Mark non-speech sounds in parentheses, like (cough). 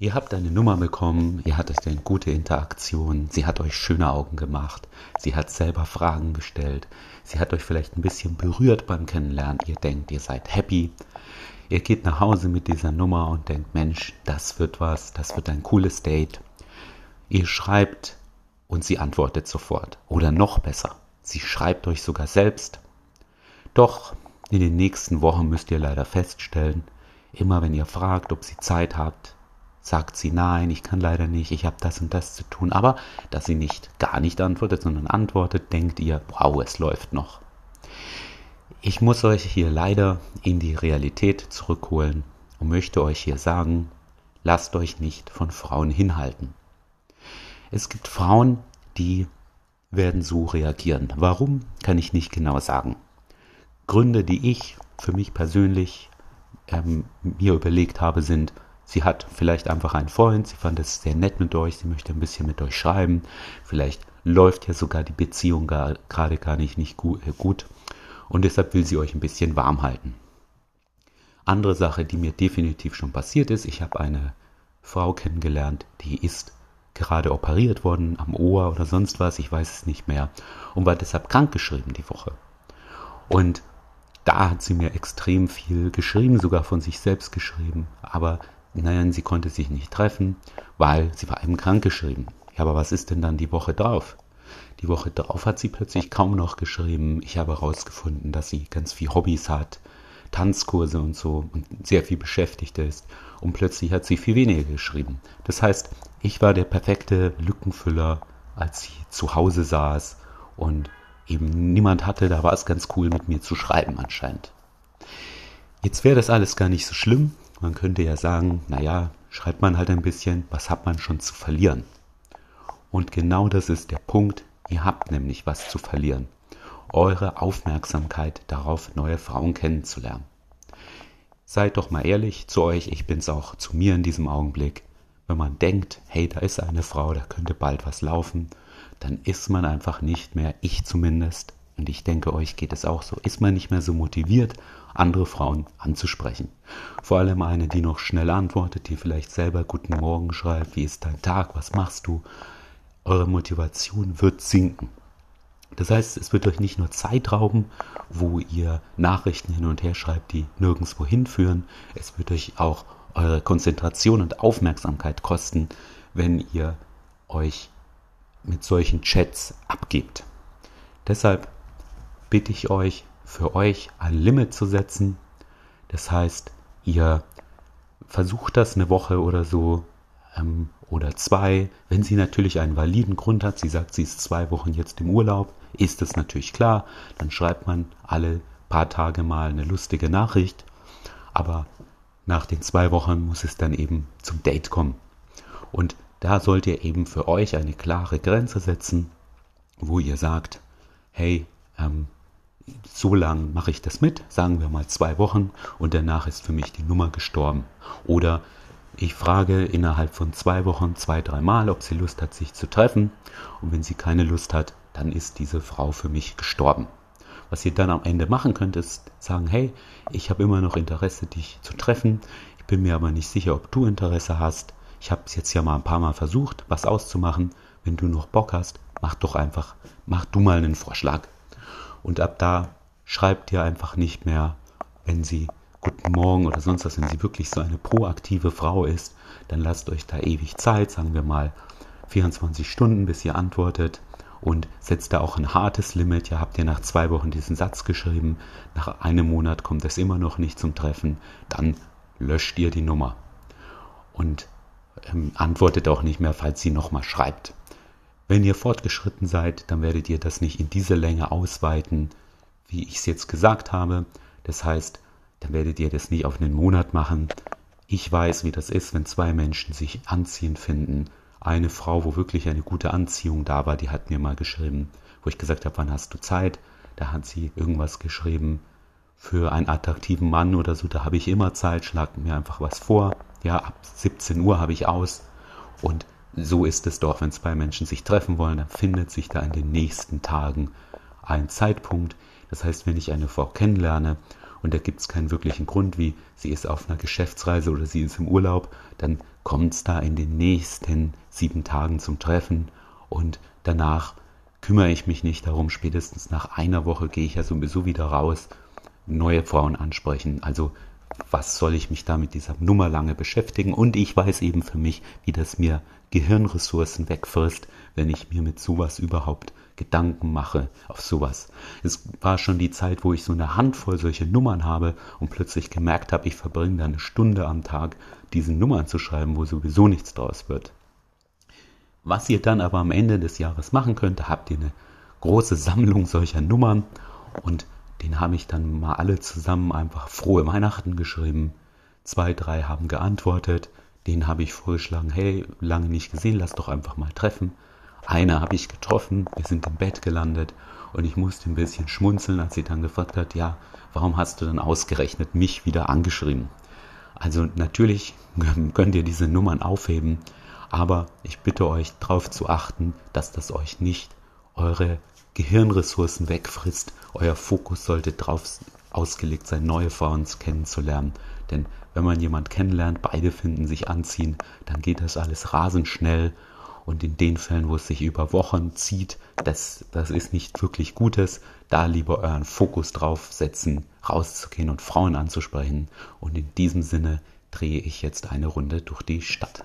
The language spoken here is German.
Ihr habt eine Nummer bekommen, ihr hattet eine gute Interaktion, sie hat euch schöne Augen gemacht, sie hat selber Fragen gestellt, sie hat euch vielleicht ein bisschen berührt beim Kennenlernen, ihr denkt, ihr seid happy. Ihr geht nach Hause mit dieser Nummer und denkt, Mensch, das wird was, das wird ein cooles Date. Ihr schreibt und sie antwortet sofort. Oder noch besser, sie schreibt euch sogar selbst. Doch in den nächsten Wochen müsst ihr leider feststellen, immer wenn ihr fragt, ob sie Zeit habt, sagt sie nein, ich kann leider nicht, ich habe das und das zu tun. Aber dass sie nicht gar nicht antwortet, sondern antwortet, denkt ihr, wow, es läuft noch. Ich muss euch hier leider in die Realität zurückholen und möchte euch hier sagen, lasst euch nicht von Frauen hinhalten. Es gibt Frauen, die werden so reagieren. Warum, kann ich nicht genau sagen. Gründe, die ich für mich persönlich ähm, mir überlegt habe, sind, Sie hat vielleicht einfach einen Freund, sie fand es sehr nett mit euch, sie möchte ein bisschen mit euch schreiben. Vielleicht läuft ja sogar die Beziehung gar, gerade gar nicht, nicht äh, gut und deshalb will sie euch ein bisschen warm halten. Andere Sache, die mir definitiv schon passiert ist, ich habe eine Frau kennengelernt, die ist gerade operiert worden am Ohr oder sonst was, ich weiß es nicht mehr, und war deshalb krankgeschrieben die Woche. Und da hat sie mir extrem viel geschrieben, sogar von sich selbst geschrieben, aber Nein, sie konnte sich nicht treffen, weil sie war eben krankgeschrieben. Ja, aber was ist denn dann die Woche drauf? Die Woche drauf hat sie plötzlich kaum noch geschrieben. Ich habe herausgefunden, dass sie ganz viel Hobbys hat, Tanzkurse und so und sehr viel beschäftigt ist. Und plötzlich hat sie viel weniger geschrieben. Das heißt, ich war der perfekte Lückenfüller, als sie zu Hause saß und eben niemand hatte, da war es ganz cool mit mir zu schreiben anscheinend. Jetzt wäre das alles gar nicht so schlimm, man könnte ja sagen, naja, schreibt man halt ein bisschen, was hat man schon zu verlieren? Und genau das ist der Punkt, ihr habt nämlich was zu verlieren. Eure Aufmerksamkeit darauf, neue Frauen kennenzulernen. Seid doch mal ehrlich zu euch, ich bin's auch zu mir in diesem Augenblick. Wenn man denkt, hey, da ist eine Frau, da könnte bald was laufen, dann ist man einfach nicht mehr, ich zumindest, und ich denke, euch geht es auch so, ist man nicht mehr so motiviert, andere Frauen anzusprechen. Vor allem eine, die noch schnell antwortet, die vielleicht selber Guten Morgen schreibt, wie ist dein Tag, was machst du? Eure Motivation wird sinken. Das heißt, es wird euch nicht nur Zeit rauben, wo ihr Nachrichten hin und her schreibt, die nirgendwo hinführen, es wird euch auch eure Konzentration und Aufmerksamkeit kosten, wenn ihr euch mit solchen Chats abgebt. Deshalb bitte ich euch, für euch ein Limit zu setzen. Das heißt, ihr versucht das eine Woche oder so ähm, oder zwei. Wenn sie natürlich einen validen Grund hat, sie sagt, sie ist zwei Wochen jetzt im Urlaub, ist es natürlich klar. Dann schreibt man alle paar Tage mal eine lustige Nachricht. Aber nach den zwei Wochen muss es dann eben zum Date kommen. Und da sollt ihr eben für euch eine klare Grenze setzen, wo ihr sagt, hey, ähm, so lang mache ich das mit, sagen wir mal zwei Wochen, und danach ist für mich die Nummer gestorben. Oder ich frage innerhalb von zwei Wochen zwei, dreimal, ob sie Lust hat, sich zu treffen. Und wenn sie keine Lust hat, dann ist diese Frau für mich gestorben. Was ihr dann am Ende machen könnt, ist sagen, hey, ich habe immer noch Interesse, dich zu treffen. Ich bin mir aber nicht sicher, ob du Interesse hast. Ich habe es jetzt ja mal ein paar Mal versucht, was auszumachen. Wenn du noch Bock hast, mach doch einfach, mach du mal einen Vorschlag. Und ab da schreibt ihr einfach nicht mehr, wenn sie Guten Morgen oder sonst was, wenn sie wirklich so eine proaktive Frau ist, dann lasst euch da ewig Zeit, sagen wir mal 24 Stunden, bis ihr antwortet und setzt da auch ein hartes Limit. Ja, habt ihr nach zwei Wochen diesen Satz geschrieben, nach einem Monat kommt es immer noch nicht zum Treffen, dann löscht ihr die Nummer und ähm, antwortet auch nicht mehr, falls sie nochmal schreibt. Wenn ihr fortgeschritten seid, dann werdet ihr das nicht in diese Länge ausweiten, wie ich es jetzt gesagt habe. Das heißt, dann werdet ihr das nie auf einen Monat machen. Ich weiß, wie das ist, wenn zwei Menschen sich anziehend finden. Eine Frau, wo wirklich eine gute Anziehung da war, die hat mir mal geschrieben, wo ich gesagt habe, wann hast du Zeit? Da hat sie irgendwas geschrieben für einen attraktiven Mann oder so. Da habe ich immer Zeit, schlag mir einfach was vor. Ja, ab 17 Uhr habe ich aus. Und so ist es doch, wenn zwei Menschen sich treffen wollen, dann findet sich da in den nächsten Tagen ein Zeitpunkt. Das heißt, wenn ich eine Frau kennenlerne und da gibt es keinen wirklichen Grund, wie sie ist auf einer Geschäftsreise oder sie ist im Urlaub, dann kommt es da in den nächsten sieben Tagen zum Treffen und danach kümmere ich mich nicht darum. Spätestens nach einer Woche gehe ich ja sowieso wieder raus, neue Frauen ansprechen. Also was soll ich mich da mit dieser Nummer lange beschäftigen? Und ich weiß eben für mich, wie das mir Gehirnressourcen wegfrisst, wenn ich mir mit sowas überhaupt Gedanken mache auf sowas. Es war schon die Zeit, wo ich so eine Handvoll solche Nummern habe und plötzlich gemerkt habe, ich verbringe da eine Stunde am Tag, diese Nummern zu schreiben, wo sowieso nichts draus wird. Was ihr dann aber am Ende des Jahres machen könnt, habt ihr eine große Sammlung solcher Nummern und den habe ich dann mal alle zusammen einfach frohe Weihnachten geschrieben. Zwei, drei haben geantwortet. Den habe ich vorgeschlagen, hey, lange nicht gesehen, lass doch einfach mal treffen. Eine habe ich getroffen, wir sind im Bett gelandet und ich musste ein bisschen schmunzeln, als sie dann gefragt hat, ja, warum hast du denn ausgerechnet mich wieder angeschrieben? Also natürlich (laughs) könnt ihr diese Nummern aufheben, aber ich bitte euch darauf zu achten, dass das euch nicht eure Gehirnressourcen wegfrisst. Euer Fokus sollte darauf ausgelegt sein, neue Frauen kennenzulernen. Denn wenn man jemand kennenlernt, beide finden sich anziehen, dann geht das alles rasend schnell. Und in den Fällen, wo es sich über Wochen zieht, das, das ist nicht wirklich Gutes. Da lieber euren Fokus drauf setzen, rauszugehen und Frauen anzusprechen. Und in diesem Sinne drehe ich jetzt eine Runde durch die Stadt.